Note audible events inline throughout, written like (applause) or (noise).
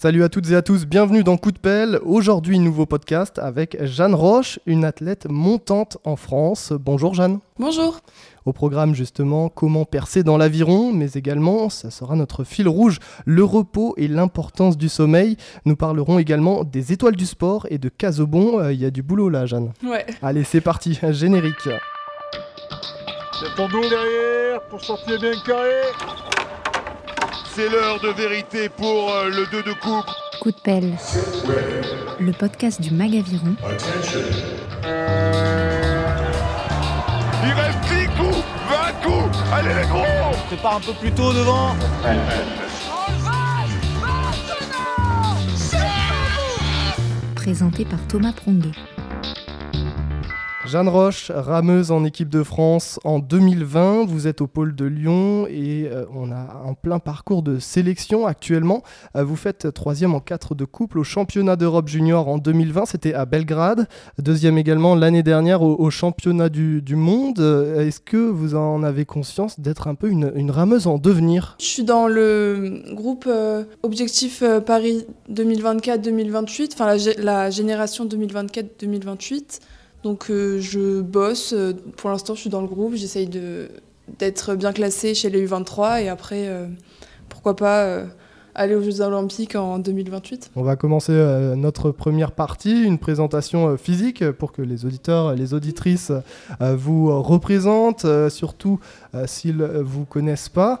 Salut à toutes et à tous, bienvenue dans Coup de pelle. Aujourd'hui, nouveau podcast avec Jeanne Roche, une athlète montante en France. Bonjour Jeanne. Bonjour. Au programme justement, comment percer dans l'aviron, mais également, ça sera notre fil rouge, le repos et l'importance du sommeil. Nous parlerons également des étoiles du sport et de Casobon. Euh, Il y a du boulot là, Jeanne. Ouais. Allez, c'est parti, (laughs) générique. C'est ton dos derrière pour sortir bien carré. C'est l'heure de vérité pour euh, le 2 de coupe. Coup de pelle, le podcast du Magaviron Il reste 10 coups, 20 coups. Allez les gros prépare un peu plus tôt devant. présenté par Thomas Pronguet. Jeanne Roche, rameuse en équipe de France en 2020. Vous êtes au pôle de Lyon et euh, on a un plein parcours de sélection actuellement. Euh, vous faites troisième en 4 de couple au championnat d'Europe junior en 2020. C'était à Belgrade. Deuxième également l'année dernière au, championnat du, monde. Euh, Est-ce que vous en avez conscience d'être un peu une, rameuse en devenir? Je suis dans le groupe Objectif Paris 2024-2028, enfin la génération 2024-2028. Donc euh, je bosse, euh, pour l'instant je suis dans le groupe, j'essaye de- d'être bien classée chez les U23 et après, euh, pourquoi pas euh, aller aux Jeux Olympiques en 2028. On va commencer notre première partie, une présentation physique pour que les auditeurs, les auditrices vous représentent, surtout s'ils vous connaissent pas.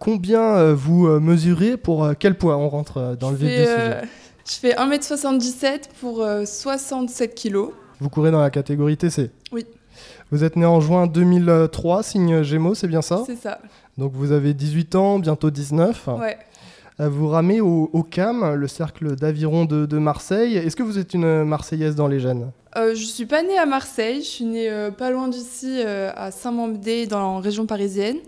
Combien vous mesurez pour quel poids On rentre dans le vif fais, du sujet? je fais 1m77 pour euh, 67 kilos. Vous courez dans la catégorie TC. Oui. Vous êtes né en juin 2003, signe Gémeaux, c'est bien ça? C'est ça. Donc vous avez 18 ans, bientôt 19. Ouais. Euh, Vous ramez au, au CAM, le cercle d'aviron de, de Marseille. Est-ce que vous êtes une Marseillaise dans les gènes? Euh, je suis pas née à Marseille, je suis née euh, pas loin d'ici, euh, à Saint-Mandé, dans la région parisienne.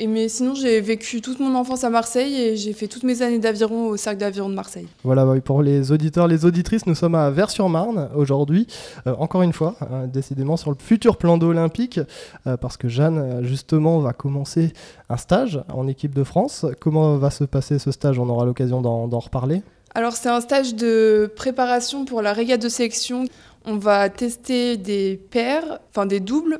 Et mais sinon, j'ai vécu toute mon enfance à Marseille et j'ai fait toutes mes années d'aviron au cercle d'aviron de Marseille. Voilà, bah pour les auditeurs, les auditrices, nous sommes à Vers-sur-Marne aujourd'hui, Euh, encore une fois, hein, décidément sur le futur plan d'eau olympique, euh, parce que Jeanne, euh, justement, va commencer un stage en équipe de France. Comment va se passer ce stage? On aura l'occasion d'en d'en reparler. Alors, c'est un stage de préparation pour la régate de sélection. On va tester des paires, enfin des doubles,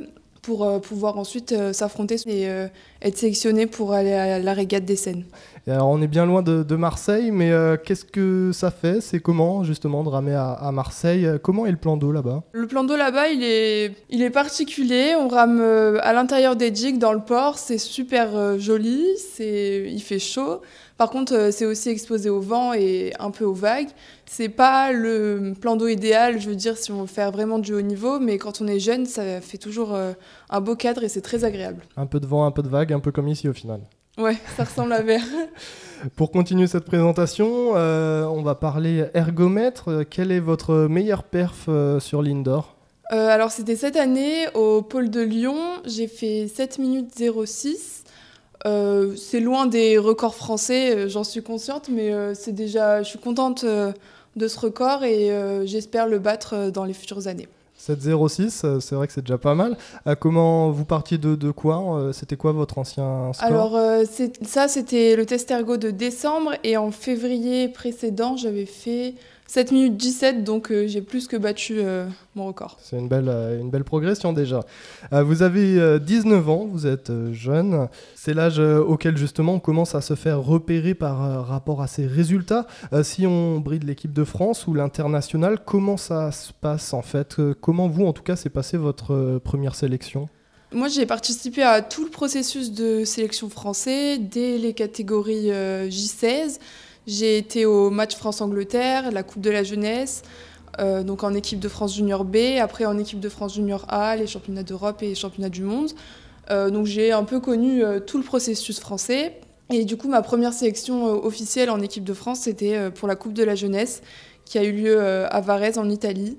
pour euh, pouvoir ensuite euh, s'affronter et euh, être sélectionné pour aller à la régate des Seines. Alors, on est bien loin de, de Marseille, mais euh, qu'est-ce que ça fait? C'est comment, justement, de ramer à, à Marseille? Comment est le plan d'eau là-bas? Le plan d'eau là-bas, il est, il est particulier. On rame à l'intérieur des digues, dans le port. C'est super joli. C'est, il fait chaud. Par contre, euh, c'est aussi exposé au vent et un peu aux vagues. C'est pas le plan d'eau idéal, je veux dire, si on veut faire vraiment du haut niveau. Mais quand on est jeune, ça fait toujours euh, un beau cadre et c'est très agréable. Un peu de vent, un peu de vague, un peu comme ici au final. Ouais, ça ressemble à verre. (laughs) (laughs) Pour continuer cette présentation, euh, on va parler ergomètre. Euh, Quel est votre meilleur perf euh, sur l'indoor? Euh, alors c'était cette année au pôle de Lyon, j'ai fait 7 minutes 06. Euh, c'est loin des records français, euh, j'en suis consciente, mais euh, c'est déjà, je suis contente euh, de ce record et j'espère le battre dans les futures années. 7,06, euh, c'est vrai que c'est déjà pas mal. Comment vous partiez de, de quoi C'était quoi votre ancien score? Alors ça c'était le test ergo de décembre et en février précédent j'avais fait 7 minutes 17 donc euh, j'ai plus que battu euh, mon record. C'est une belle, euh, une belle progression déjà. Vous avez euh, 19 ans, vous êtes jeune. C'est l'âge auquel justement on commence à se faire repérer par rapport à ses résultats. Si on bride l'équipe de France ou l'international, comment ça se passe en fait? Comment vous, en tout cas, s'est passé votre première sélection? Moi, j'ai participé à tout le processus de sélection français, dès les catégories euh, J16. J'ai été au match France-Angleterre, la Coupe de la jeunesse, euh, donc en équipe de France Junior B, après en équipe de France Junior A, les championnats d'Europe et les championnats du monde. Euh, donc j'ai un peu connu euh, tout le processus français. Et du coup, ma première sélection officielle en équipe de France, c'était pour la Coupe de la jeunesse, qui a eu lieu à Varese en Italie.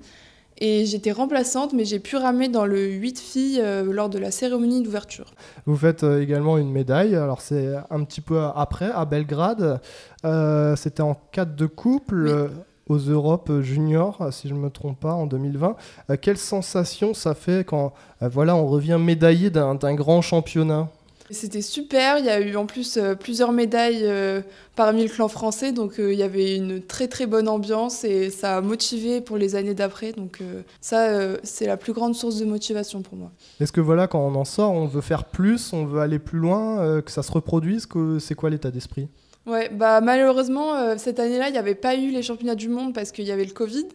Et j'étais remplaçante, mais j'ai pu ramer dans le 8 filles euh, lors de la cérémonie d'ouverture. Vous faites euh, également une médaille, alors c'est un petit peu après, à Belgrade. Euh, C'était en 4 de couple. Oui. aux Europes juniors, si je ne me trompe pas, en 2020. Euh, quelle sensation ça fait quand voilà, on revient médaillé d'un grand championnat? C'était super, il y a eu en plus euh, plusieurs médailles euh, parmi le clan français, donc euh, il y avait une très très bonne ambiance et ça a motivé pour les années d'après, donc ça c'est la plus grande source de motivation pour moi. Est-ce que voilà, quand on en sort, on veut faire plus, on veut aller plus loin, que ça se reproduise, que c'est quoi l'état d'esprit? Ouais, bah malheureusement cette année-là il n'y avait pas eu les championnats du monde parce qu'il y avait le Covid.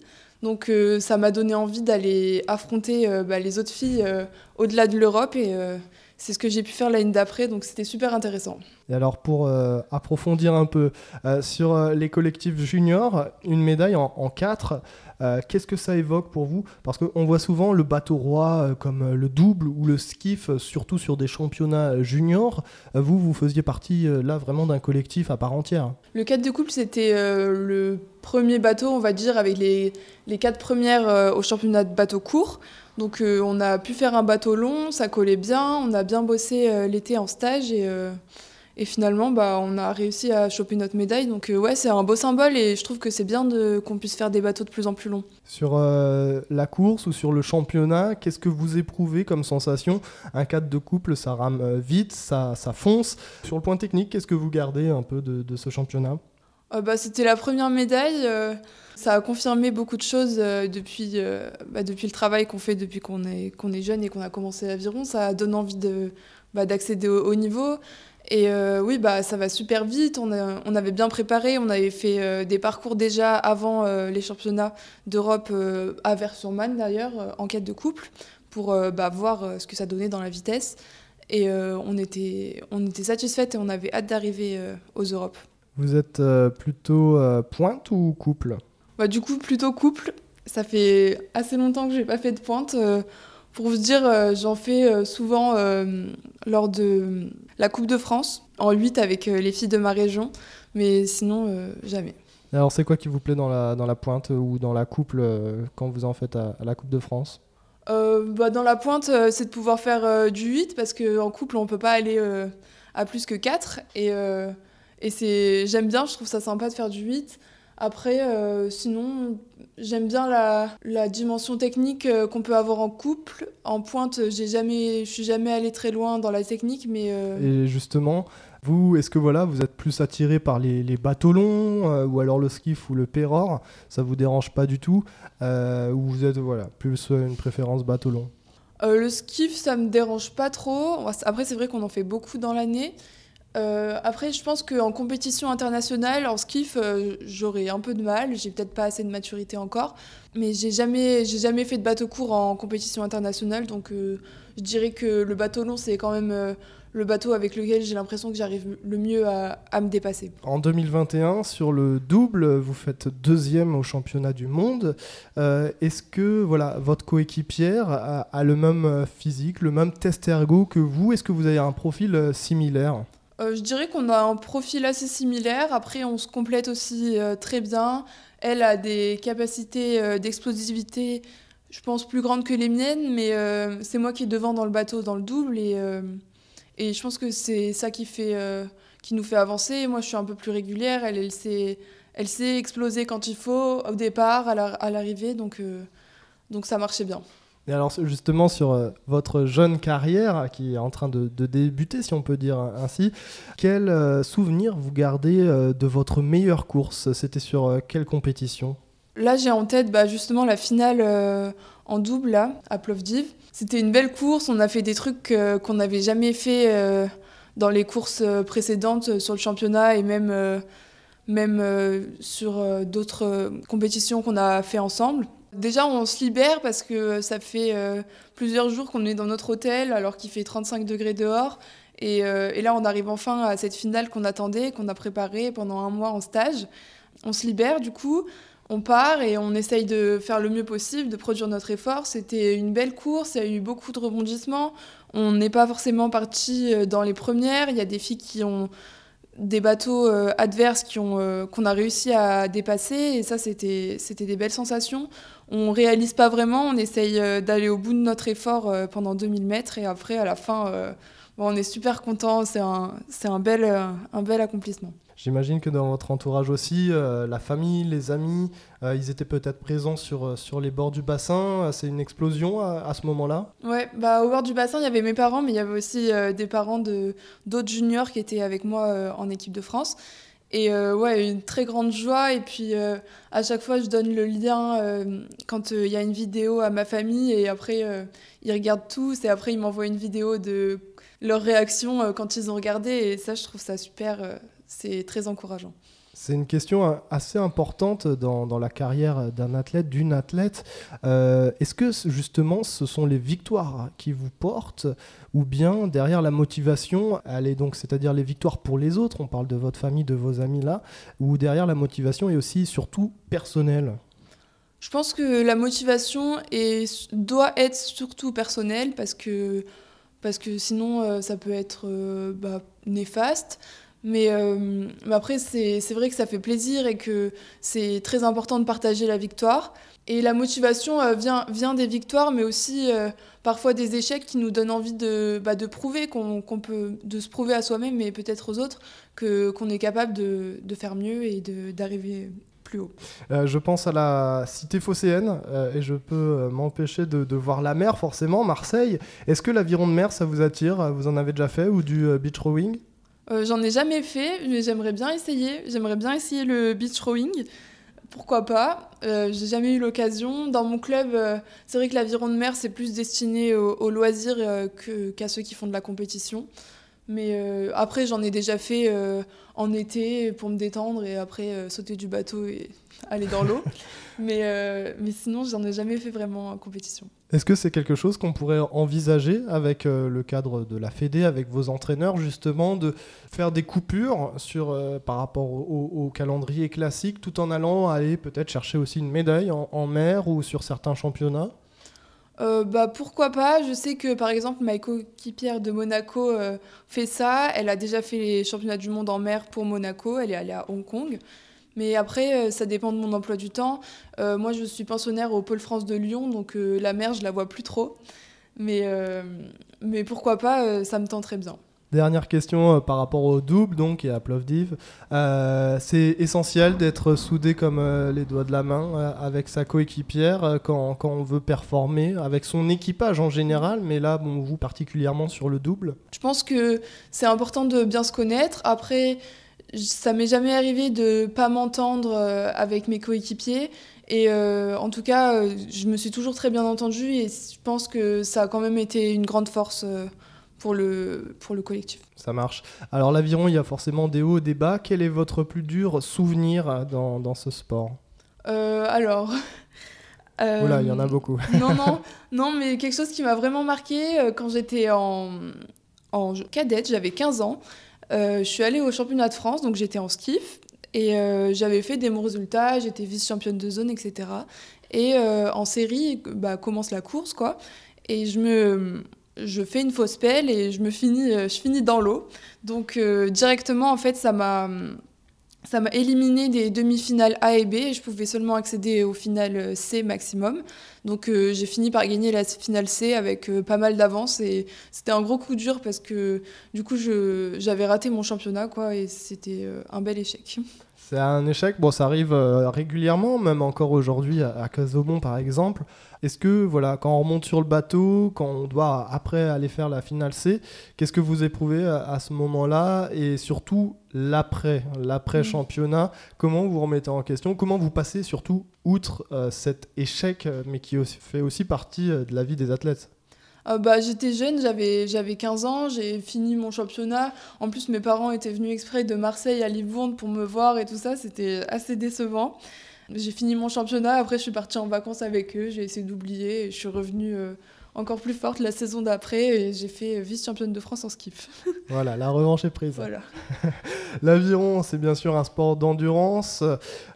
Donc ça m'a donné envie d'aller affronter bah, les autres filles au-delà de l'Europe et c'est ce que j'ai pu faire l'année d'après, donc c'était super intéressant. Et alors pour euh, approfondir un peu euh, sur euh, les collectifs juniors, une médaille en, en 4, qu'est-ce que ça évoque pour vous? Parce qu'on voit souvent le bateau roi comme le double ou le skiff, surtout sur des championnats juniors. vous, vous faisiez partie là vraiment d'un collectif à part entière. Le 4 de couple, c'était le premier bateau, on va dire, avec les, les 4 premières au championnat de bateau court. Donc euh, on a pu faire un bateau long, ça collait bien, on a bien bossé euh, l'été en stage et, euh, finalement bah, on a réussi à choper notre médaille. Donc ouais c'est un beau symbole et je trouve que c'est bien qu'on puisse faire des bateaux de plus en plus longs. Sur la course ou sur le championnat, qu'est-ce que vous éprouvez comme sensation? Un cadre de couple ça rame vite, ça, ça fonce. Sur le point technique, qu'est-ce que vous gardez un peu de ce championnat? Bah, C'était la première médaille. Ça a confirmé beaucoup de choses euh, depuis, euh, bah, depuis le travail qu'on fait depuis qu'on est, jeune et qu'on a commencé l'aviron. Ça donne envie bah, d'accéder au haut niveau. Et euh, oui, ça va super vite. On, avait bien préparé. On avait fait des parcours déjà avant les championnats d'Europe à Vers-sur-Marne d'ailleurs, en quête de couple, pour voir ce que ça donnait dans la vitesse. Et on, était, on était et on avait hâte d'arriver aux Europes. Vous êtes plutôt pointe ou couple? Bah, du coup, plutôt couple. Ça fait assez longtemps que j'ai pas fait de pointe. Euh, pour vous dire, euh, j'en fais euh, souvent lors de la Coupe de France, en 8 avec les filles de ma région, mais sinon, jamais. Alors, c'est quoi qui vous plaît dans la, dans la pointe ou dans la couple quand vous en faites à, la Coupe de France? Bah, Dans la pointe, c'est de pouvoir faire du 8 parce qu'en couple, on peut pas aller à plus que 4. Et, et j'aime bien, je trouve ça sympa de faire du 8. Après, euh, sinon, j'aime bien la, dimension technique euh, qu'on peut avoir en couple. En pointe, j'ai jamais, je suis jamais allée très loin dans la technique, mais. Euh, Et justement, vous, est-ce que voilà, vous êtes plus attiré par les, bateaux longs ou alors le skiff ou le péror? Ça vous dérange pas du tout Ou vous êtes voilà plus une préférence bateau long Le skiff, ça me dérange pas trop. Après, c'est vrai qu'on en fait beaucoup dans l'année. Euh, après, je pense qu'en compétition internationale, en skiff, euh, j'aurais un peu de mal. J'ai peut-être pas assez de maturité encore. Mais j'ai jamais, jamais fait de bateau court en compétition internationale. Donc, euh, je dirais que le bateau long, c'est quand même le bateau avec lequel j'ai l'impression que j'arrive le mieux à, me dépasser. En 2021, sur le double, vous faites deuxième au championnat du monde. Est-ce que voilà, votre coéquipière a, le même physique, le même test ergo que vous? Est-ce que vous avez un profil similaire? euh, je dirais qu'on a un profil assez similaire. Après, on se complète aussi euh, très bien. Elle a des capacités euh, d'explosivité, je pense, plus grandes que les miennes, mais c'est moi qui est devant dans le bateau, dans le double. Et, et je pense que c'est ça qui, fait, qui nous fait avancer. Moi, je suis un peu plus régulière. Elle, elle, sait, elle sait exploser quand il faut, au départ, à l'arrivée. Donc, donc ça marchait bien. Et alors justement sur euh, votre jeune carrière qui est en train de, débuter, si on peut dire ainsi, quel euh, souvenir vous gardez euh, de votre meilleure course? C'était sur quelle compétition? Là j'ai en tête bah, justement la finale en double là, à Plovdiv. C'était une belle course, on a fait des trucs qu'on n'avait jamais fait dans les courses précédentes sur le championnat et même, même sur d'autres compétitions qu'on a fait ensemble. Déjà, on se libère parce que ça fait euh, plusieurs jours qu'on est dans notre hôtel alors qu'il fait 35 degrés dehors. Euh, et, là, on arrive enfin à cette finale qu'on attendait, qu'on a préparée pendant un mois en stage. On se libère du coup, on part et on essaye de faire le mieux possible, de produire notre effort. C'était une belle course, il y a eu beaucoup de rebondissements. On n'est pas forcément parti euh, dans les premières. Il y a des filles qui ont des bateaux adverses qu'on a réussi à dépasser et ça c'était des belles sensations on réalise pas vraiment, on essaye euh, d'aller au bout de notre effort euh, pendant 2000 mètres et après, à la fin, euh, on est super content, c'est un, un, bel, un bel accomplissement. J'imagine que dans votre entourage aussi, euh, la famille, les amis, euh, ils étaient peut-être présents sur, sur les bords du bassin. C'est une explosion à, ce moment-là? Ouais, bah, au bord du bassin, il y avait mes parents, mais il y avait aussi des parents d'autres juniors qui étaient avec moi en équipe de France. Et ouais, une très grande joie. Et puis à chaque fois, je donne le lien quand il y a une vidéo à ma famille. Et après, ils regardent tous. Et après, ils m'envoient une vidéo de leur réaction quand ils ont regardé. Et ça, je trouve ça super c'est très encourageant. C'est une question assez importante dans, la carrière d'un athlète, d'une athlète. Euh, est-ce que justement ce sont les victoires qui vous portent ou bien derrière la motivation, c'est-à-dire les victoires pour les autres, on parle de votre famille, de vos amis là, ou derrière la motivation est aussi surtout personnelle? Je pense que la motivation doit être surtout personnelle parce que, parce que sinon euh, ça peut être euh, bah, néfaste. Euh, mais, après, c'est vrai que ça fait plaisir et que c'est très important de partager la victoire. Et la motivation euh, vient, des victoires, mais aussi euh, parfois des échecs qui nous donnent envie de, bah, prouver qu'on peut, de se prouver à soi-même, mais peut-être aux autres, qu'on est capable de, faire mieux et d'arriver plus haut. je pense à la cité phocéenne et je peux m'empêcher de, voir la mer, forcément, Marseille. Est-ce que l'aviron de mer, ça vous attire? Vous en avez déjà fait ou du beach rowing? Euh, j'en ai jamais fait, mais j'aimerais bien essayer. J'aimerais bien essayer le beach rowing. Pourquoi pas? Euh, J'ai jamais eu l'occasion. Dans mon club, euh, c'est vrai que l'aviron de mer, c'est plus destiné aux, loisirs qu'à ceux qui font de la compétition. Mais après, j'en ai déjà fait en été pour me détendre et après sauter du bateau et (laughs) aller dans l'eau. (laughs) mais, mais sinon, j'en ai jamais fait vraiment en compétition. Est-ce que c'est quelque chose qu'on pourrait envisager avec euh, le cadre de la Fédé, avec vos entraîneurs, justement, de faire des coupures sur, euh, par rapport au, calendrier classique, tout en allant aller peut-être chercher aussi une médaille en, mer ou sur certains championnats? Euh, bah, pourquoi pas? Je sais que par exemple ma coéquipière de Monaco fait ça. Elle a déjà fait les championnats du monde en mer pour Monaco. Elle est allée à Hong Kong. Mais après, euh, ça dépend de mon emploi du temps. Euh, moi, je suis pensionnaire au Pôle France de Lyon, donc euh, la mer, je la vois plus trop. Mais, mais pourquoi pas, ça me tenterait bien. Dernière question par rapport au double donc et à Plovdiv. c'est essentiel d'être soudé comme les doigts de la main avec sa coéquipière quand, quand, on veut performer, avec son équipage en général, mais là, bon, vous particulièrement sur le double. Je pense que c'est important de bien se connaître. Après, ça m'est jamais arrivé de pas m'entendre euh, avec mes coéquipiers. Et euh, en tout cas, euh, je me suis toujours très bien entendue et je pense que ça a quand même été une grande force pour le, pour le collectif. Ça marche. Alors l'aviron, il y a forcément des hauts, des bas. Quel est votre plus dur souvenir dans, dans ce sport? Alors... (laughs) Oula, il y en a beaucoup. (laughs) non, non, non, mais quelque chose qui m'a vraiment marqué quand j'étais en, en cadette, j'avais 15 ans. Euh, je suis allée au championnat de France, donc j'étais en skiff. Et euh, j'avais fait des bons résultats, j'étais vice-championne de zone, etc. Et euh, en série, bah, commence la course, quoi. Et je me, je fais une fausse pelle et je me finis, je finis dans l'eau. Donc directement, en fait, ça m'a, ça m'a éliminé des demi-finales A et B et je pouvais seulement accéder aux finales C maximum. Donc euh, j'ai fini par gagner la finale C avec euh, pas mal d'avance et c'était un gros coup dur parce que du coup j'avais raté mon championnat quoi et c'était euh, un bel échec. C'est un échec, bon ça arrive régulièrement, même encore aujourd'hui à, à Casobon par exemple. Est-ce que, voilà, quand on remonte sur le bateau, quand on doit après aller faire la finale C, qu'est-ce que vous éprouvez à, ce moment-là Et surtout, l'après, l'après-championnat, comment vous remettez en question? Comment vous passez surtout outre euh, cet échec, mais qui fait aussi partie euh, de la vie des athlètes bah, J'étais jeune, j'avais, j'avais 15 ans, j'ai fini mon championnat. En plus, mes parents étaient venus exprès de Marseille à Livourne pour me voir et tout ça, c'était assez décevant. J'ai fini mon championnat, après je suis partie en vacances avec eux, j'ai essayé d'oublier et je suis revenue euh, encore plus forte la saison d'après et j'ai fait vice-championne de France en skiff. (laughs) voilà, la revanche est prise. Voilà. (laughs) L'aviron, c'est bien sûr un sport d'endurance.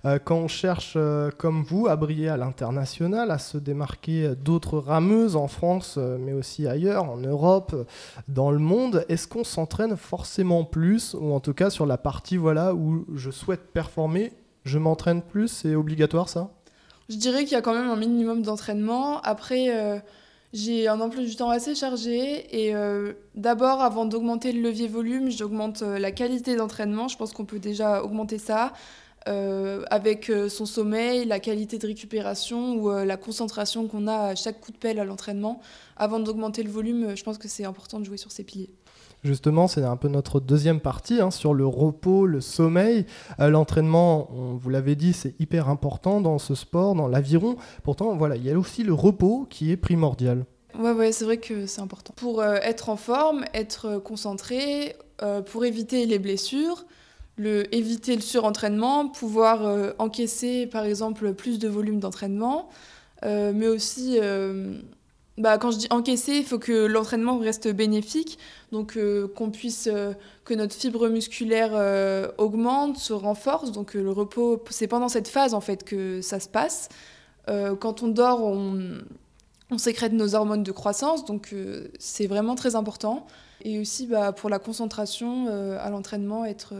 Euh, quand on cherche, euh, comme vous, à briller à l'international, à se démarquer d'autres rameuses en France, mais aussi ailleurs, en Europe, dans le monde, est-ce qu'on s'entraîne forcément plus, ou en tout cas sur la partie voilà, où je souhaite performer je m'entraîne plus, c'est obligatoire ça? Je dirais qu'il y a quand même un minimum d'entraînement. Après, euh, J'ai un emploi du temps assez chargé et euh, d'abord, avant d'augmenter le levier volume, j'augmente euh, la qualité d'entraînement. Je pense qu'on peut déjà augmenter ça euh, avec son sommeil, la qualité de récupération ou la concentration qu'on a à chaque coup de pelle à l'entraînement. Avant d'augmenter le volume, je pense que c'est important de jouer sur ces piliers. Justement, c'est un peu notre deuxième partie hein, sur le repos, le sommeil. Euh, l'entraînement, vous l'avez dit, c'est hyper important dans ce sport, dans l'aviron. Pourtant, voilà, il y a aussi le repos qui est primordial. Ouais, ouais, c'est vrai que c'est important. Pour euh, être en forme, être concentré, euh, pour éviter les blessures, le, éviter le surentraînement, pouvoir encaisser par exemple plus de volume d'entraînement, mais aussi bah, quand je dis encaisser, il faut que l'entraînement reste bénéfique, donc euh, qu'on puisse, euh, que notre fibre musculaire euh, augmente, se renforce. Donc le repos, c'est pendant cette phase en fait que ça se passe. quand on dort, on, sécrète nos hormones de croissance, donc c'est vraiment très important. Et aussi bah, pour la concentration à l'entraînement, être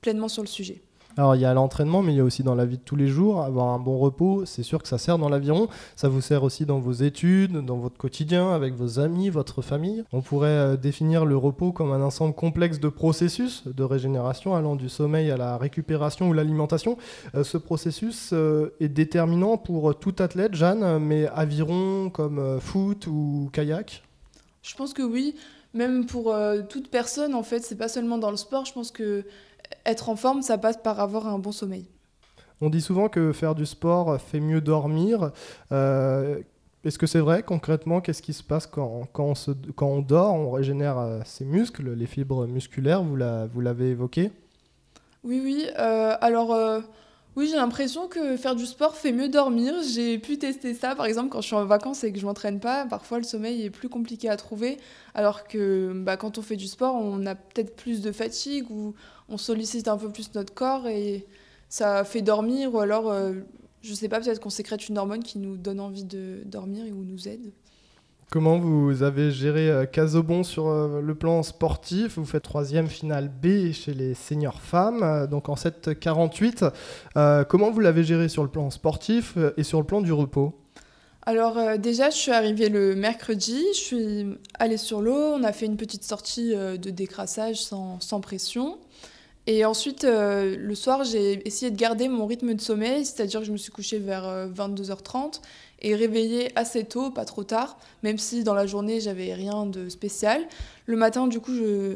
pleinement sur le sujet. Alors il y a l'entraînement, mais il y a aussi dans la vie de tous les jours, avoir un bon repos, c'est sûr que ça sert dans l'aviron, ça vous sert aussi dans vos études, dans votre quotidien, avec vos amis, votre famille. On pourrait euh, définir le repos comme un ensemble complexe de processus de régénération allant du sommeil à la récupération ou l'alimentation. Euh, ce processus euh, est déterminant pour tout athlète, Jeanne, mais aviron comme foot ou kayak? Je pense que oui, même pour toute personne en fait, c'est pas seulement dans le sport, je pense que être en forme, ça passe par avoir un bon sommeil. On dit souvent que faire du sport fait mieux dormir. Euh, est-ce que c'est vrai concrètement Qu'est-ce qui se passe quand, on, quand on dort On régénère euh, ses muscles, les fibres musculaires, vous l'avez évoqué? Oui, oui. Euh, alors, oui, j'ai l'impression que faire du sport fait mieux dormir. J'ai pu tester ça, par exemple, quand je suis en vacances et que je m'entraîne pas. Parfois, le sommeil est plus compliqué à trouver, alors que bah, quand on fait du sport, on a peut-être plus de fatigue ou on sollicite un peu plus notre corps et ça fait dormir. Ou alors, je euh, je sais pas, peut-être qu'on sécrète une hormone qui nous donne envie de dormir et ou nous aide. Comment vous avez géré euh, Casobon sur euh, le plan sportif? Vous faites troisième finale B chez les seniors femmes, euh, donc en 7-48. comment vous l'avez géré sur le plan sportif et sur le plan du repos? Alors déjà, je suis arrivée le mercredi, je suis allée sur l'eau, on a fait une petite sortie de décrassage sans, sans pression. Et ensuite, le soir, j'ai essayé de garder mon rythme de sommeil, c'est-à-dire que je me suis couchée vers 22h30 et réveillée assez tôt, pas trop tard, même si dans la journée j'avais rien de spécial. Le matin, du coup,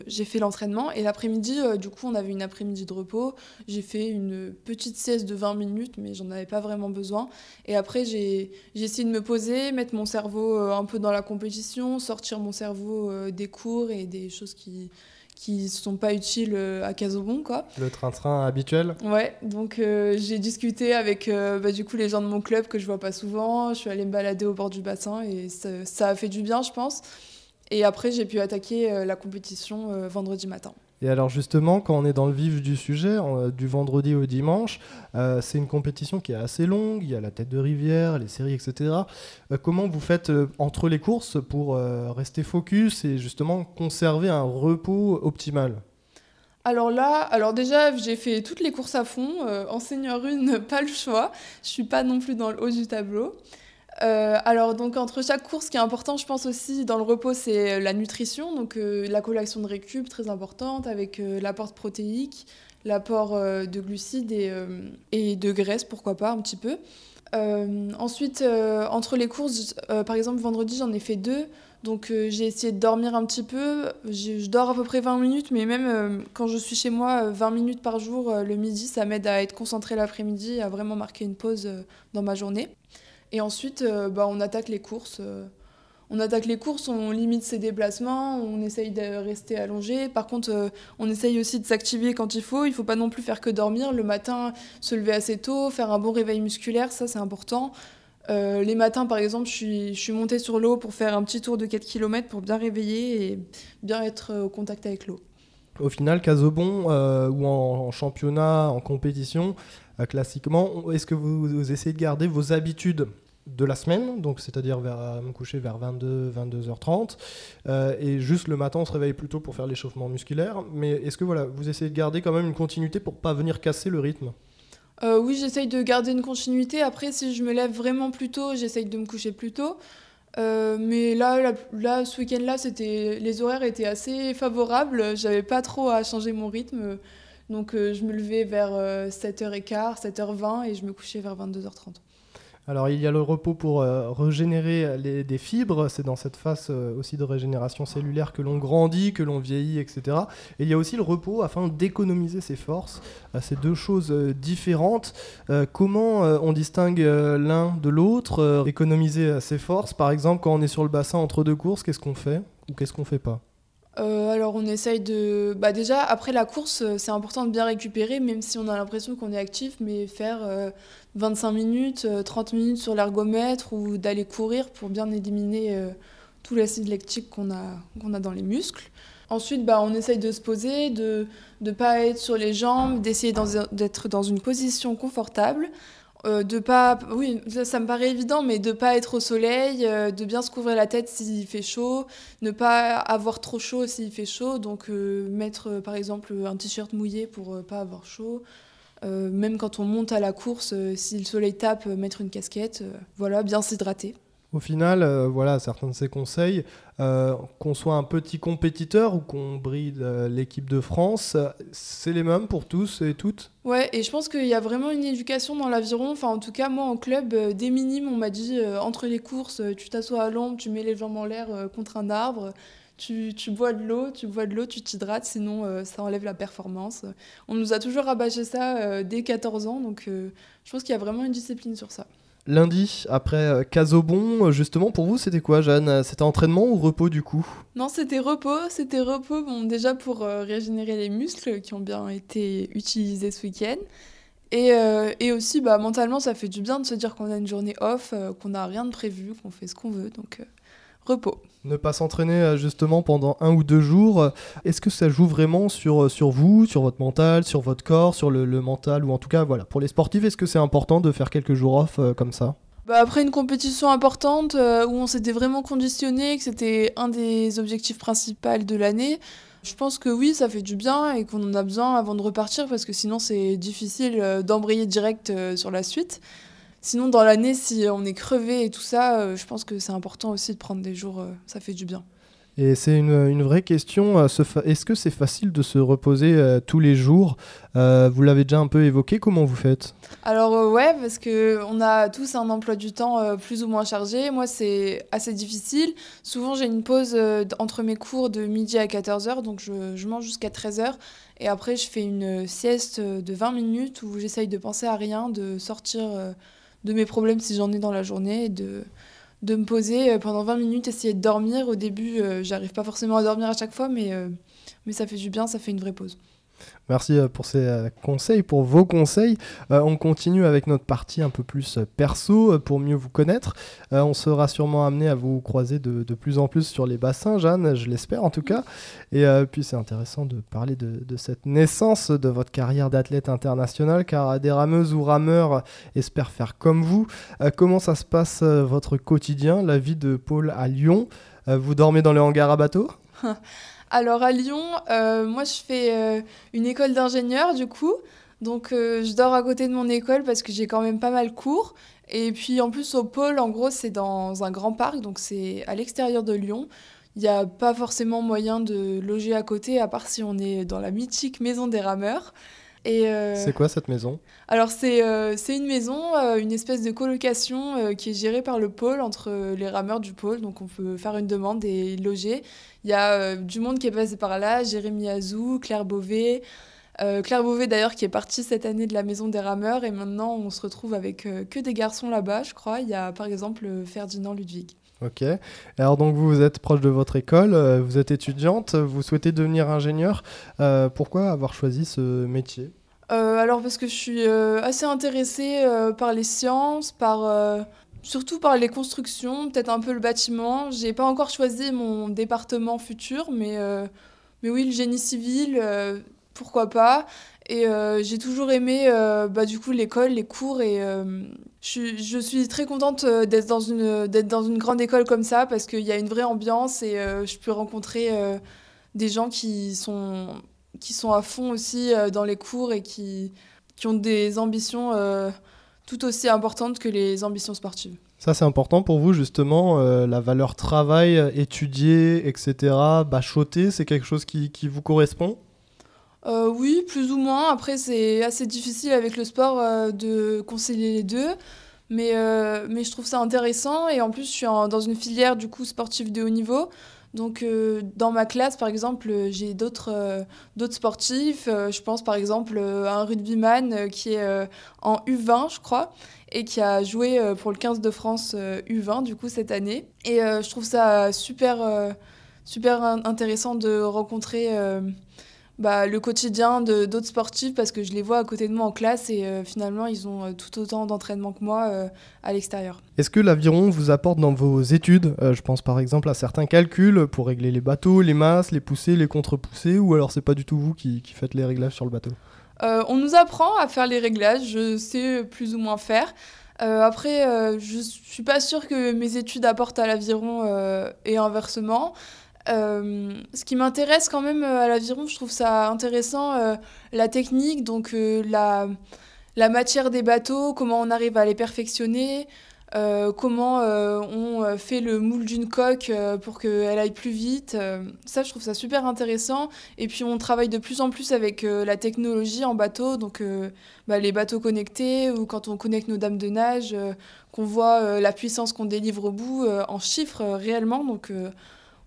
j'ai fait l'entraînement et l'après-midi, euh, du coup, on avait une après-midi de repos. J'ai fait une petite sieste de 20 minutes, mais j'en avais pas vraiment besoin. Et après, j'ai essayé de me poser, mettre mon cerveau euh, un peu dans la compétition, sortir mon cerveau euh, des cours et des choses qui qui ne sont pas utiles euh, à Casobon quoi. Le train-train habituel. Ouais, donc euh, j'ai discuté avec euh, bah, du coup les gens de mon club que je vois pas souvent. Je suis allée me balader au bord du bassin et ça, ça a fait du bien, je pense. Et après, j'ai pu attaquer la compétition vendredi matin. Et alors justement, quand on est dans le vif du sujet, euh, du vendredi au dimanche, euh, c'est une compétition qui est assez longue, il y a la tête de rivière, les séries, etc. Euh, comment vous faites entre les courses pour rester focus et justement conserver un repos optimal? Alors là, alors déjà, j'ai fait toutes les courses à fond. en senior une, (laughs) pas le choix. Je suis pas non plus dans le haut du tableau. Euh, alors donc entre chaque course, ce qui est important, je pense aussi dans le repos, c'est euh, la nutrition, donc euh, la collation de récup très importante avec l'apport protéique, l'apport de glucides et, de graisse, pourquoi pas un petit peu. ensuite, entre les courses, par exemple vendredi, j'en ai fait deux. Donc j'ai essayé de dormir un petit peu. Je, dors à peu près 20 minutes, mais même quand je suis chez moi, 20 minutes par jour le midi, ça m'aide à être concentré l'après-midi, à vraiment marquer une pause dans ma journée. Et ensuite, euh, bah, on attaque les courses. Euh, on attaque les courses, on limite ses déplacements, on essaye de rester allongé. Par contre, euh, on essaye aussi de s'activer quand il faut. Il ne faut pas non plus faire que dormir. Le matin, se lever assez tôt, faire un bon réveil musculaire, ça c'est important. les matins, par exemple, je suis, je montée sur l'eau pour faire un petit tour de 4 km pour bien réveiller et bien être au contact avec l'eau. Au final, Casobon, ou en, championnat, en compétition, euh, classiquement. Est-ce que vous, essayez de garder vos habitudes de la semaine, donc c'est-à-dire vers, me coucher vers 22, 22h30, euh, et juste le matin on se réveille plus tôt pour faire l'échauffement musculaire. Mais est-ce que voilà, vous essayez de garder quand même une continuité pour pas venir casser le rythme? Euh, Oui, j'essaye de garder une continuité. Après, si je me lève vraiment plus tôt, j'essaye de me coucher plus tôt. mais là, là, ce week-end-là, c'était les horaires étaient assez favorables. J'avais pas trop à changer mon rythme. Donc je me levais vers 7h15, 7h20 et je me couchais vers 22h30. Alors il y a le repos pour euh, régénérer les, des fibres, c'est dans cette phase euh, aussi de régénération cellulaire que l'on grandit, que l'on vieillit, etc. Et il y a aussi le repos afin d'économiser ses forces. Euh, c'est deux choses différentes. comment on distingue l'un de l'autre Économiser ses forces, par exemple, quand on est sur le bassin entre deux courses, qu'est-ce qu'on fait ou qu'est-ce qu'on fait pas? Euh, alors on essaye de... Bah déjà, après la course, euh, c'est important de bien récupérer, même si on a l'impression qu'on est actif, mais faire 25 euh, minutes, 30 minutes sur l'ergomètre ou d'aller courir pour bien éliminer tout l'acide lactique qu'on a, a dans les muscles. Ensuite, bah, on essaye de se poser, de ne pas être sur les jambes, d'essayer d'être dans une position confortable. Euh, de pas, oui, ça, me paraît évident, mais de pas être au soleil, euh, de bien se couvrir la tête s'il fait chaud, ne pas avoir trop chaud s'il fait chaud, donc euh, mettre par exemple un t-shirt mouillé pour pas avoir chaud. même quand on monte à la course, si le soleil tape, mettre une casquette, voilà, bien s'hydrater. Au final, euh, voilà, certains de ces conseils, euh, qu'on soit un petit compétiteur ou qu'on bride euh, l'équipe de France, c'est les mêmes pour tous et toutes? Ouais, et je pense qu'il y a vraiment une éducation dans l'aviron. Enfin, en tout cas, moi, en club, des minimes, on m'a dit, entre les courses, tu t'assois à l'ombre, tu mets les jambes en l'air contre un arbre, tu, bois de l'eau, tu bois de l'eau, tu t'hydrates, sinon ça enlève la performance. On nous a toujours rabâché ça dès 14 ans, donc je pense qu'il y a vraiment une discipline sur ça. Lundi, après euh, Casobon, justement, pour vous, c'était quoi, Jeanne? C'était entraînement ou repos du coup? Non, c'était repos. C'était repos, bon, déjà pour euh, régénérer les muscles qui ont bien été utilisés ce week-end. Et, euh, et, aussi, bah, mentalement, ça fait du bien de se dire qu'on a une journée off, qu'on n'a rien de prévu, qu'on fait ce qu'on veut. Donc, repos. Ne pas s'entraîner euh, justement pendant un ou deux jours, euh, est-ce que ça joue vraiment sur, euh, sur vous, sur votre mental, sur votre corps, sur le, mental, ou en tout cas, voilà, pour les sportifs, est-ce que c'est important de faire quelques jours off comme ça? Bah après une compétition importante où on s'était vraiment conditionné, que c'était un des objectifs principaux de l'année, je pense que oui, ça fait du bien et qu'on en a besoin avant de repartir parce que sinon c'est difficile d'embrayer direct sur la suite. Sinon, dans l'année, si on est crevé et tout ça, euh, je pense que c'est important aussi de prendre des jours, euh, ça fait du bien. Et c'est une, vraie question. Euh, est-ce que c'est facile de se reposer tous les jours Vous l'avez déjà un peu évoqué. Comment vous faites? Alors ouais, parce que on a tous un emploi du temps plus ou moins chargé. Moi, c'est assez difficile. Souvent, j'ai une pause entre mes cours de midi à 14h, donc je, je mange jusqu'à 13h. Et après, je fais une sieste de 20 minutes où j'essaye de penser à rien, de sortir de mes problèmes si j'en ai dans la journée, de, de me poser euh, pendant 20 minutes, essayer de dormir. Au début, euh, j'arrive pas forcément à dormir à chaque fois, mais, euh, mais ça fait du bien, ça fait une vraie pause. Merci euh, pour ces euh, conseils, pour vos conseils. Euh, on continue avec notre partie un peu plus perso pour mieux vous connaître. on sera sûrement amené à vous croiser de, plus en plus sur les bassins, Jeanne, je l'espère en tout cas. Et puis c'est intéressant de parler de, cette naissance de votre carrière d'athlète international, car des rameuses ou rameurs espèrent faire comme vous. comment ça se passe votre quotidien, la vie de Paul à Lyon Vous dormez dans le hangar à bateau? (laughs) Alors à Lyon, euh, moi je fais euh, une école d'ingénieur du coup. Donc euh, je dors à côté de mon école parce que j'ai quand même pas mal cours. Et puis en plus au pôle, en gros c'est dans un grand parc, donc c'est à l'extérieur de Lyon. Il n'y a pas forcément moyen de loger à côté, à part si on est dans la mythique maison des rameurs. Euh, c'est quoi cette maison? Alors c'est euh, une maison, euh, une espèce de colocation qui est gérée par le pôle entre les rameurs du pôle. Donc on peut faire une demande et loger. Il y a du monde qui est passé par là, Jérémy Azou, Claire Beauvais. Claire Beauvais d'ailleurs qui est partie cette année de la maison des rameurs et maintenant on se retrouve avec que des garçons là-bas je crois. Il y a par exemple Ferdinand Ludwig. Ok. Alors donc vous, vous êtes proche de votre école, vous êtes étudiante, vous souhaitez devenir ingénieur. pourquoi avoir choisi ce métier? Euh, alors parce que je suis euh, assez intéressée euh, par les sciences, par surtout par les constructions, peut-être un peu le bâtiment. J'ai pas encore choisi mon département futur, mais mais oui le génie civil, pourquoi pas. Et j'ai toujours aimé bah, du coup l'école, les cours et je, suis très contente d'être dans une d'être dans une grande école comme ça parce qu'il y a une vraie ambiance et je peux rencontrer des gens qui sont qui sont à fond aussi euh, dans les cours et qui, qui ont des ambitions euh, tout aussi importantes que les ambitions sportives. Ça, c'est important pour vous, justement, la valeur travail, étudier, etc., bachoter, c'est quelque chose qui, qui vous correspond? Oui, plus ou moins. Après, c'est assez difficile avec le sport de concilier les deux. Mais, mais je trouve ça intéressant. Et en plus, je suis dans une filière du coup sportive de haut niveau. Donc, euh, dans ma classe, par exemple, euh, j'ai d'autres euh, sportifs. je pense par exemple à un rugbyman qui est en U20, je crois, et qui a joué pour le 15 de France U20, du coup, cette année. Et je trouve ça super, super intéressant de rencontrer bah, le quotidien de d'autres sportifs parce que je les vois à côté de moi en classe et euh, finalement ils ont euh, tout autant d'entraînement que moi euh, à l'extérieur. Est-ce que l'aviron vous apporte dans vos études? Je pense par exemple à certains calculs pour régler les bateaux, les masses, les pousser, les contre-pousser ou alors c'est pas du tout vous qui, qui faites les réglages sur le bateau? On nous apprend à faire les réglages, je sais plus ou moins faire. après, je suis pas sûre que mes études apportent à l'aviron et inversement. Euh, ce qui m'intéresse quand même euh, à l'aviron, je trouve ça intéressant, euh, la technique, donc la, matière des bateaux, comment on arrive à les perfectionner, comment on fait le moule d'une coque pour qu'elle aille plus vite. ça, je trouve ça super intéressant. Et puis, on travaille de plus en plus avec la technologie en bateau, donc bah, les bateaux connectés ou quand on connecte nos dames de nage, qu'on voit la puissance qu'on délivre au bout en chiffres réellement. Donc,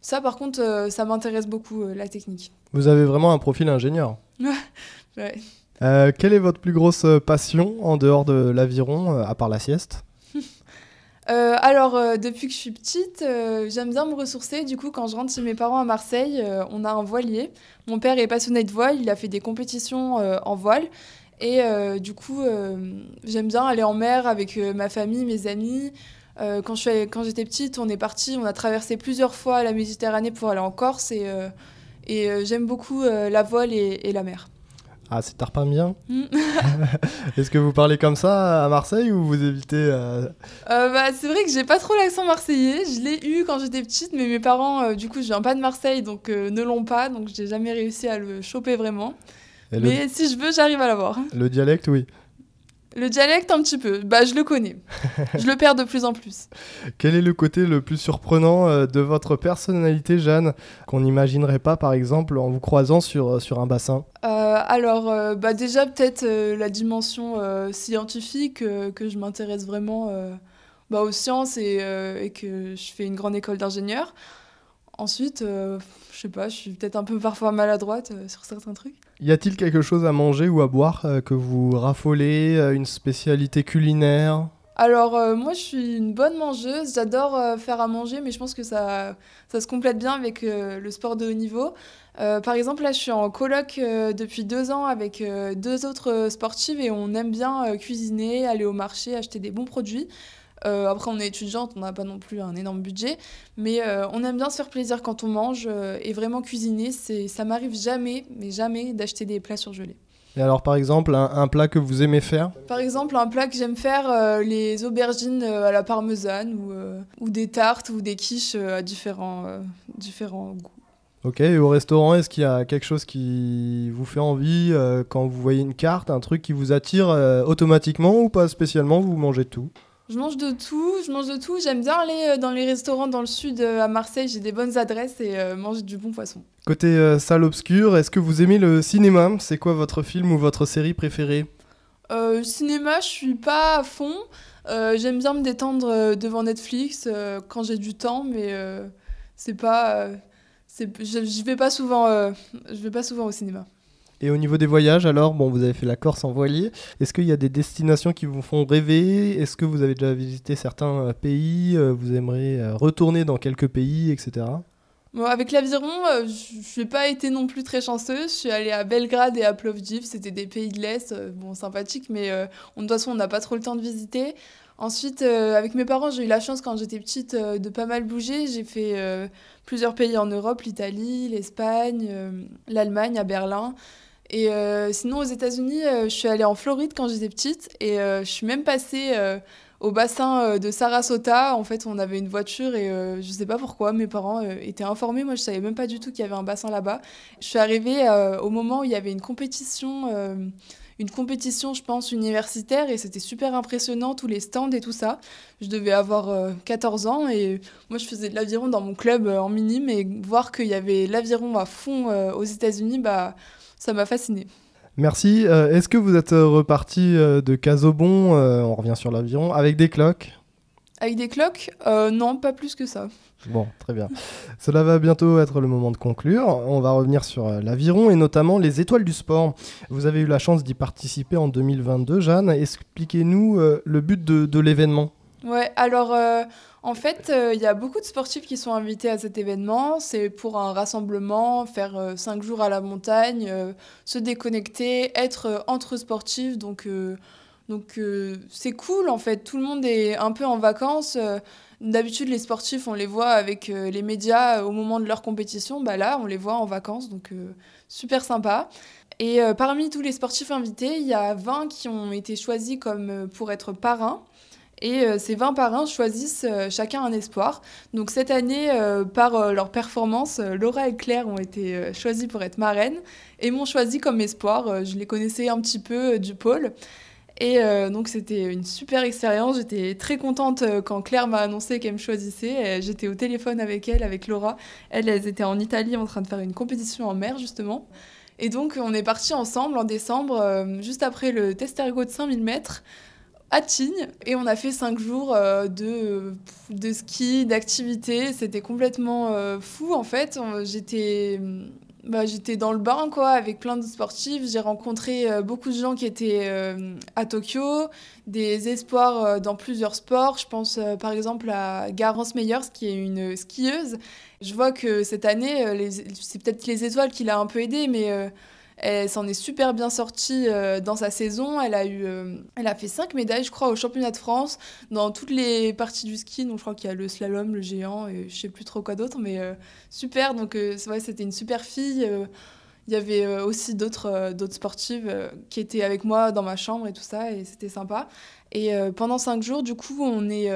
ça, par contre, euh, ça m'intéresse beaucoup, euh, la technique. Vous avez vraiment un profil ingénieur. (laughs) ouais. Euh, quelle est votre plus grosse passion en dehors de l'aviron, à part la sieste? (laughs) Alors, depuis que je suis petite, j'aime bien me ressourcer. Du coup, quand je rentre chez mes parents à Marseille, on a un voilier. Mon père est passionné de voile, il a fait des compétitions en voile. Et du coup, j'aime bien aller en mer avec ma famille, mes amis. Euh, quand j'étais petite, on est parti, on a traversé plusieurs fois la Méditerranée pour aller en Corse et, euh, et euh, j'aime beaucoup la voile et, la mer. Ah, c'est tarpin bien (laughs) mm. (laughs) Est-ce que vous parlez comme ça à Marseille ou vous évitez bah, C'est vrai que j'ai pas trop l'accent marseillais. Je l'ai eu quand j'étais petite, mais mes parents, du coup, je viens pas de Marseille, donc ne l'ont pas, donc j'ai jamais réussi à le choper vraiment. mais si je veux, j'arrive à l'avoir. Le dialecte, oui. Le dialecte, un petit peu. Bah, je le connais. (laughs) je le perds de plus en plus. Quel est le côté le plus surprenant euh, de votre personnalité, Jeanne, qu'on n'imaginerait pas, par exemple, en vous croisant sur, euh, sur un bassin? Euh, Alors, bah, déjà, peut-être la dimension scientifique, que je m'intéresse vraiment bah, aux sciences et, et, que je fais une grande école d'ingénieur. Ensuite, je sais pas, je suis peut-être un peu parfois maladroite sur certains trucs. Y a-t-il quelque chose à manger ou à boire euh, que vous raffolez, euh, une spécialité culinaire? Alors moi je suis une bonne mangeuse, j'adore faire à manger mais je pense que ça, ça se complète bien avec le sport de haut niveau. par exemple là je suis en coloc depuis deux ans avec deux autres sportives et on aime bien cuisiner, aller au marché, acheter des bons produits. Euh, après, on est étudiante, on n'a pas non plus un énorme budget, mais euh, on aime bien se faire plaisir quand on mange euh, et vraiment cuisiner. C'est, ça m'arrive jamais, mais jamais, d'acheter des plats surgelés. Et alors, par exemple, un, plat que vous aimez faire? Par exemple, un plat que j'aime faire, les aubergines à la parmesane ou, ou, des tartes ou des quiches à différents, différents goûts. Ok, et au restaurant, est-ce qu'il y a quelque chose qui vous fait envie quand vous voyez une carte, un truc qui vous attire automatiquement ou pas spécialement Vous mangez tout? Je mange de tout, je mange de tout. J'aime bien aller euh, dans les restaurants dans le sud euh, à Marseille, j'ai des bonnes adresses et euh, manger du bon poisson. Côté salle obscure, est-ce que vous aimez le cinéma? C'est quoi votre film ou votre série préférée? Euh, Cinéma, je suis pas à fond. J'aime bien me détendre devant Netflix quand j'ai du temps, mais c'est pas. je, je vais pas souvent. je vais pas souvent au cinéma. Et au niveau des voyages, alors, bon, vous avez fait la Corse en voilier. Est-ce qu'il y a des destinations qui vous font rêver? Est-ce que vous avez déjà visité certains euh, pays euh, Vous aimeriez euh, retourner dans quelques pays, etc. Avec l'aviron, je n'ai pas été non plus très chanceuse. Je suis allée à Belgrade et à Plovdiv. C'était des pays de l'Est, bon, sympathiques, mais de toute façon, on n'a pas trop le temps de visiter. Ensuite, avec mes parents, j'ai eu la chance quand j'étais petite de pas mal bouger. J'ai fait plusieurs pays en Europe, l'Italie, l'Espagne, l'Allemagne, à Berlin. Et euh, sinon, aux États-Unis, euh, je suis allée en Floride quand j'étais petite et euh, je suis même passée au bassin de Sarasota. En fait, on avait une voiture et je sais pas pourquoi, mes parents étaient informés. Moi, je savais même pas du tout qu'il y avait un bassin là-bas. Je suis arrivée au moment où il y avait une compétition une compétition, je pense, universitaire et c'était super impressionnant, tous les stands et tout ça. Je devais avoir 14 ans et moi je faisais de l'aviron dans mon club en minime et voir qu'il y avait l'aviron à fond aux États-Unis, bah, ça m'a fasciné. Merci. Est-ce que vous êtes reparti de Casobon, on revient sur l'aviron, avec des cloques? Avec des cloques? Non, pas plus que ça. Bon, très bien. Cela va bientôt être le moment de conclure. On va revenir sur euh, l'aviron et notamment les étoiles du sport. Vous avez eu la chance d'y participer en 2022, Jeanne. Expliquez-nous euh, le but de, l'événement. Ouais, alors euh, en fait, il y a beaucoup de sportifs qui sont invités à cet événement. C'est pour un rassemblement, faire cinq jours à la montagne, se déconnecter, être entre sportifs. Donc, donc c'est cool en fait. Tout le monde est un peu en vacances. D'habitude, les sportifs, on les voit avec euh, les médias euh, au moment de leur compétition. Bah là, on les voit en vacances, donc euh, super sympa. Et parmi tous les sportifs invités, il y a 20 qui ont été choisis comme pour être parrains. Et ces 20 parrains choisissent chacun un espoir. Donc cette année, par leur performance, Laura et Claire ont été choisis pour être marraines et m'ont choisi comme espoir. je les connaissais un petit peu du pôle. Et euh, donc c'était une super expérience. J'étais très contente euh, quand Claire m'a annoncé qu'elle me choisissait. J'étais au téléphone avec elle, avec Laura. Elle, elles étaient en Italie en train de faire une compétition en mer justement. Et donc on est partis ensemble en décembre, euh, juste après le test ergo de 5000 mètres à Tignes et on a fait cinq jours de, de ski, d'activité. C'était complètement fou en fait. J'étais bah, j'étais dans le bain quoi avec plein de sportifs j'ai rencontré euh, beaucoup de gens qui étaient euh, à Tokyo des espoirs euh, dans plusieurs sports je pense par exemple à Garance Meyers qui est une skieuse je vois que cette année c'est peut-être les étoiles qui l'a un peu aidée mais elle s'en est super bien sortie euh, dans sa saison. Elle a, eu, euh, elle a fait 5 médailles, je crois, au championnat de France, dans toutes les parties du ski. Donc, je crois qu'il y a le slalom, le géant, et je sais plus trop quoi d'autre. Mais euh, super, donc vrai, c'était une super fille. Il y avait aussi d'autres d'autres sportives qui étaient avec moi dans ma chambre et tout ça, et c'était sympa. Et pendant 5 jours, du coup, on, est,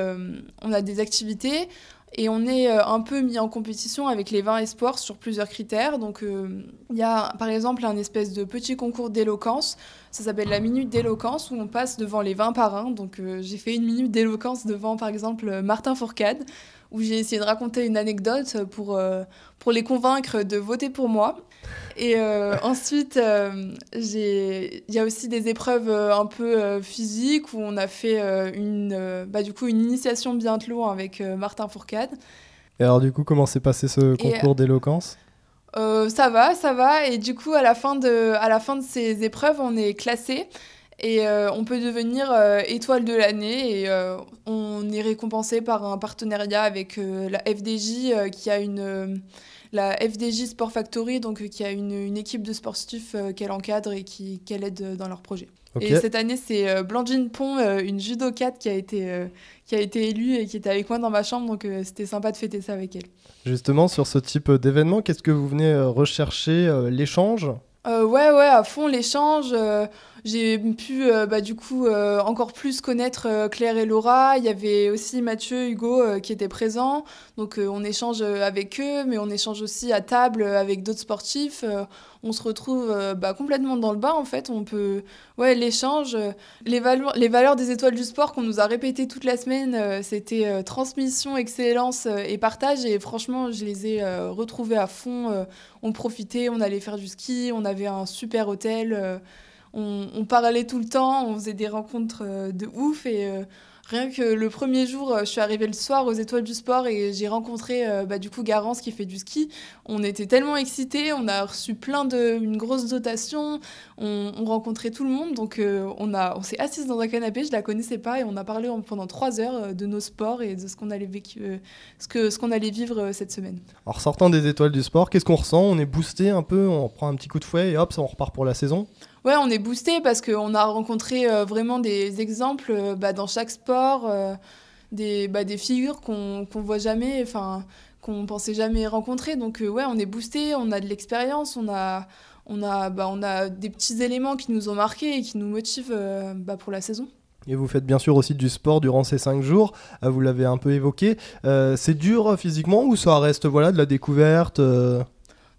on a des activités. Et on est euh, un peu mis en compétition avec les 20 espoirs sur plusieurs critères. Donc euh, il y a par exemple un espèce de petit concours d'éloquence. Ça s'appelle la minute d'éloquence où on passe devant les 20 parrains. Donc euh, j'ai fait une minute d'éloquence devant par exemple Martin Fourcade où j'ai essayé de raconter une anecdote pour, pour les convaincre de voter pour moi. Et euh, (laughs) ensuite, euh, il y a aussi des épreuves euh, un peu physiques où on a fait une, bah, du coup, une initiation biathlon avec Martin Fourcade. Et alors, du coup, comment s'est passé ce concours d'éloquence? Ça va, ça va. Et du coup, à la fin de, à la fin de ces épreuves, on est classé. Et on peut devenir étoile de l'année et on est récompensé par un partenariat avec la FDJ qui a une, la FDJ Sport Factory, donc, euh, qui a une, équipe de sportifs euh, qu'elle encadre et qu'elle aide euh, dans leurs projets. Et cette année, c'est Blanchine Pont, une judokate qui a été qui a été élue et qui était avec moi dans ma chambre, donc c'était sympa de fêter ça avec elle. Justement, sur ce type d'événement, qu'est-ce que vous venez rechercher L'échange? Ouais, ouais, à fond l'échange j'ai pu euh, bah, du coup euh, encore plus connaître euh, Claire et Laura. Il y avait aussi Mathieu, Hugo qui étaient présents. Donc on échange avec eux, mais on échange aussi à table avec d'autres sportifs. on se retrouve bah, complètement dans le bas en fait. On peut, ouais, l'échange, les, valeurs, les valeurs des étoiles du sport qu'on nous a répétées toute la semaine, c'était transmission, excellence et partage. Et franchement, je les ai retrouvées à fond. on profitait, on allait faire du ski, on avait un super hôtel on, parlait tout le temps, on faisait des rencontres euh, de ouf et euh, rien que le premier jour, euh, je suis arrivée le soir aux Étoiles du Sport et j'ai rencontré bah, du coup Garance qui fait du ski. On était tellement excités, on a reçu plein de, une grosse dotation, on, rencontrait tout le monde, donc on, a, on s'est assise dans un canapé, je la connaissais pas et on a parlé pendant trois heures de nos sports et de ce qu'on allait, vivre cette semaine. Alors sortant des Étoiles du Sport, qu'est-ce qu'on ressent? On est boosté un peu, on prend un petit coup de fouet et hop, on repart pour la saison? Ouais, on est boosté parce qu'on a rencontré euh, vraiment des exemples euh, bah, dans chaque sport, euh, des, bah, des figures qu'on ne voit jamais, enfin qu'on pensait jamais rencontrer. Donc ouais, on est boosté, on a de l'expérience, bah, on a des petits éléments qui nous ont marqués et qui nous motivent pour la saison. Et vous faites bien sûr aussi du sport durant ces cinq jours, vous l'avez un peu évoqué. c'est dur physiquement ou ça reste voilà, de la découverte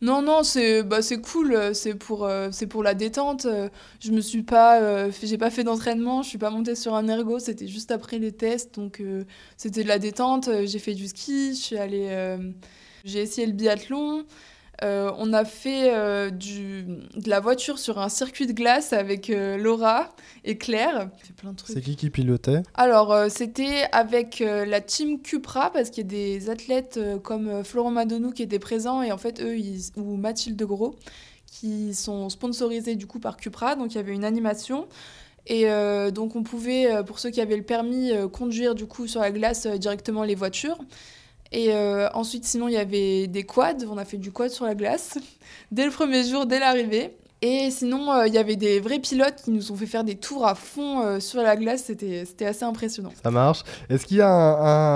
Non, non, c'est bah, c'est cool, euh, c'est pour, euh, pour la détente. euh, Je me suis pas, j'ai pas fait d'entraînement, je suis pas montée sur un ergo, c'était juste après les tests, donc c'était de la détente. J'ai fait du ski, je suis allée, j'ai essayé le biathlon. Euh, on a fait euh, du, de la voiture sur un circuit de glace avec euh, Laura et Claire. C'est qui qui pilotait? Alors, euh, c'était avec euh, la team Cupra, parce qu'il y a des athlètes euh, comme Florent Madonou qui étaient présents, et en fait, eux, ils- ou Mathilde Gros, qui sont sponsorisés du coup par Cupra, donc il y avait une animation. Et euh, donc, on pouvait, pour ceux qui avaient le permis, euh, conduire du coup sur la glace euh, directement les voitures. Et euh, ensuite, sinon, il y avait des quads, on a fait du quad sur la glace, (laughs) dès le premier jour, dès l'arrivée. Et sinon, euh, il y avait des vrais pilotes qui nous ont fait faire des tours à fond euh, sur la glace. C'était c'était assez impressionnant. Ça marche. Est-ce qu'il y a un,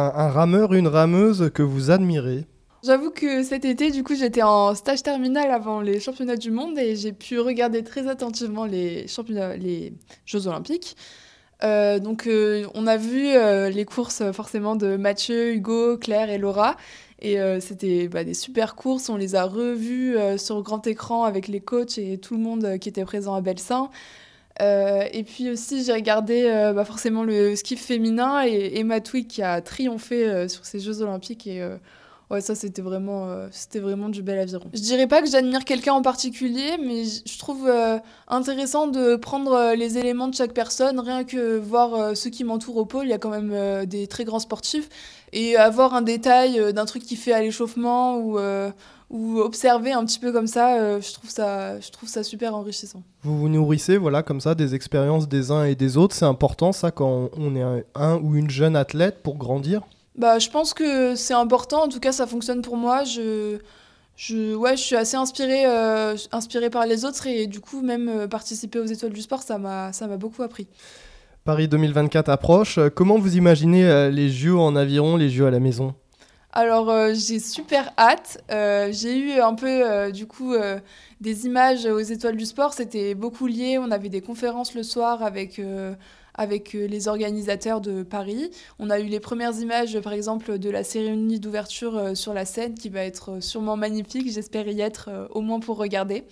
un- un rameur, une rameuse que vous admirez? J'avoue que cet été, du coup, j'étais en stage terminal avant les championnats du monde et j'ai pu regarder très attentivement les, championnats, les Jeux Olympiques. Euh, donc, euh, on a vu euh, les courses forcément de Mathieu, Hugo, Claire et Laura. Et c'était bah, des super courses. On les a revues sur grand écran avec les coachs et tout le monde qui était présent à Belsin. Et puis aussi, j'ai regardé bah, forcément le ski féminin et Emma Twig qui a triomphé sur ces Jeux Olympiques. Et ouais, ça, c'était vraiment, euh, c'était vraiment du bel aviron. Je dirais pas que j'admire quelqu'un en particulier, mais je trouve euh, intéressant de prendre euh, les éléments de chaque personne. Rien que voir ceux qui m'entourent au pôle, il y a quand même des très grands sportifs. Et avoir un détail d'un truc qui fait à l'échauffement ou, observer un petit peu comme ça, je, trouve ça, je trouve ça super enrichissant. Vous vous nourrissez, voilà, comme ça, des expériences des uns et des autres. C'est important, ça, quand on est un ou une jeune athlète pour grandir? Bah, je pense que c'est important. En tout cas, ça fonctionne pour moi. Je, je, ouais, je suis assez inspirée, euh, inspirée par les autres et du coup, même euh, participer aux étoiles du sport, ça m'a, ça m'a beaucoup appris. Paris 2024 approche. Euh, Comment vous imaginez les jeux en aviron, les jeux à la maison? Alors, euh, j'ai super hâte. Euh, j'ai eu un peu, euh, du coup, des images aux étoiles du sport. C'était beaucoup lié. On avait des conférences le soir avec, avec euh, les organisateurs de Paris. On a eu les premières images, par exemple, de la cérémonie d'ouverture euh, sur la scène qui va être euh, sûrement magnifique. J'espère y être au moins pour regarder.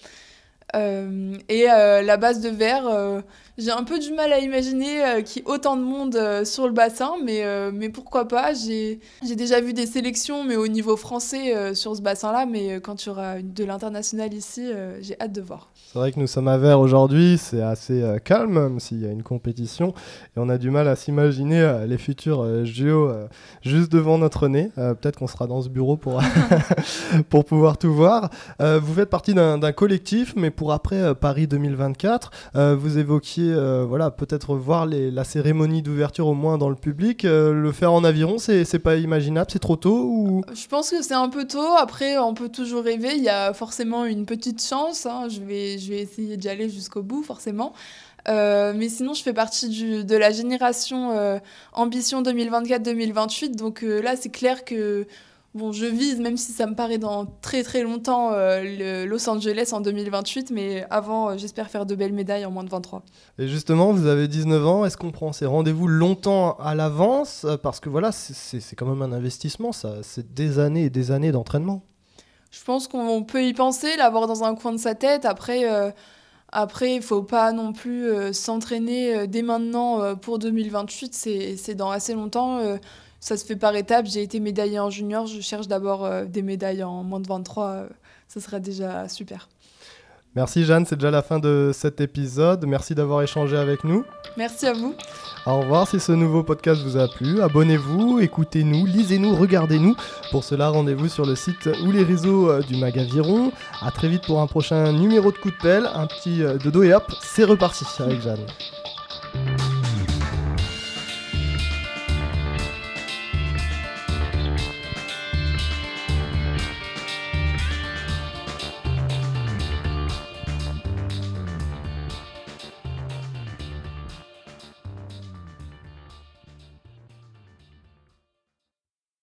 Euh, et euh, la base de verre, euh, j'ai un peu du mal à imaginer qu'il y ait autant de monde sur le bassin, mais, mais pourquoi pas. J'ai déjà vu des sélections, mais au niveau français sur ce bassin-là, mais quand il y aura de l'international ici, j'ai hâte de voir. C'est vrai que nous sommes à Vert aujourd'hui, c'est assez calme, même s'il y a une compétition, et on a du mal à s'imaginer les futurs JO juste devant notre nez. Peut-être qu'on sera dans ce bureau pour, (laughs) pour pouvoir tout voir. Vous faites partie d'un collectif, mais pour après euh, Paris 2024, euh, vous évoquiez, euh, voilà, peut-être voir la cérémonie d'ouverture au moins dans le public. Le faire en aviron, c'est pas imaginable, c'est trop tôt ou... Je pense que c'est un peu tôt. Après, on peut toujours rêver. Il y a forcément une petite chance. hein. Je, vais, je vais essayer d'y aller jusqu'au bout, forcément. Mais sinon, je fais partie de la génération Ambition 2024-2028. Donc là, c'est clair que bon, je vise, même si ça me paraît dans très très longtemps, euh, le Los Angeles en 2028. Mais avant, euh, j'espère faire de belles médailles en moins de 23. Et justement, vous avez 19 ans, est-ce qu'on prend ces rendez-vous longtemps à l'avance? Euh, Parce que voilà, c'est- quand même un investissement, ça. C'est des années et des années d'entraînement. Je pense qu'on peut y penser, l'avoir dans un coin de sa tête. Après, euh, après, il faut pas non plus s'entraîner dès maintenant pour 2028. C'est c'est dans assez longtemps. Ça se fait par étapes. J'ai été médaillée en junior. Je cherche d'abord euh, des médailles en moins de 23. euh, ça serait déjà super. Merci Jeanne, c'est déjà la fin de cet épisode. Merci d'avoir échangé avec nous. Merci à vous. Au revoir si ce nouveau podcast vous a plu. Abonnez-vous, écoutez-nous, lisez-nous, regardez-nous. Pour cela, rendez-vous sur le site ou les réseaux euh, du Magaviron. À très vite pour un prochain numéro de coup de pelle. Un petit dodo et hop, c'est reparti avec Jeanne.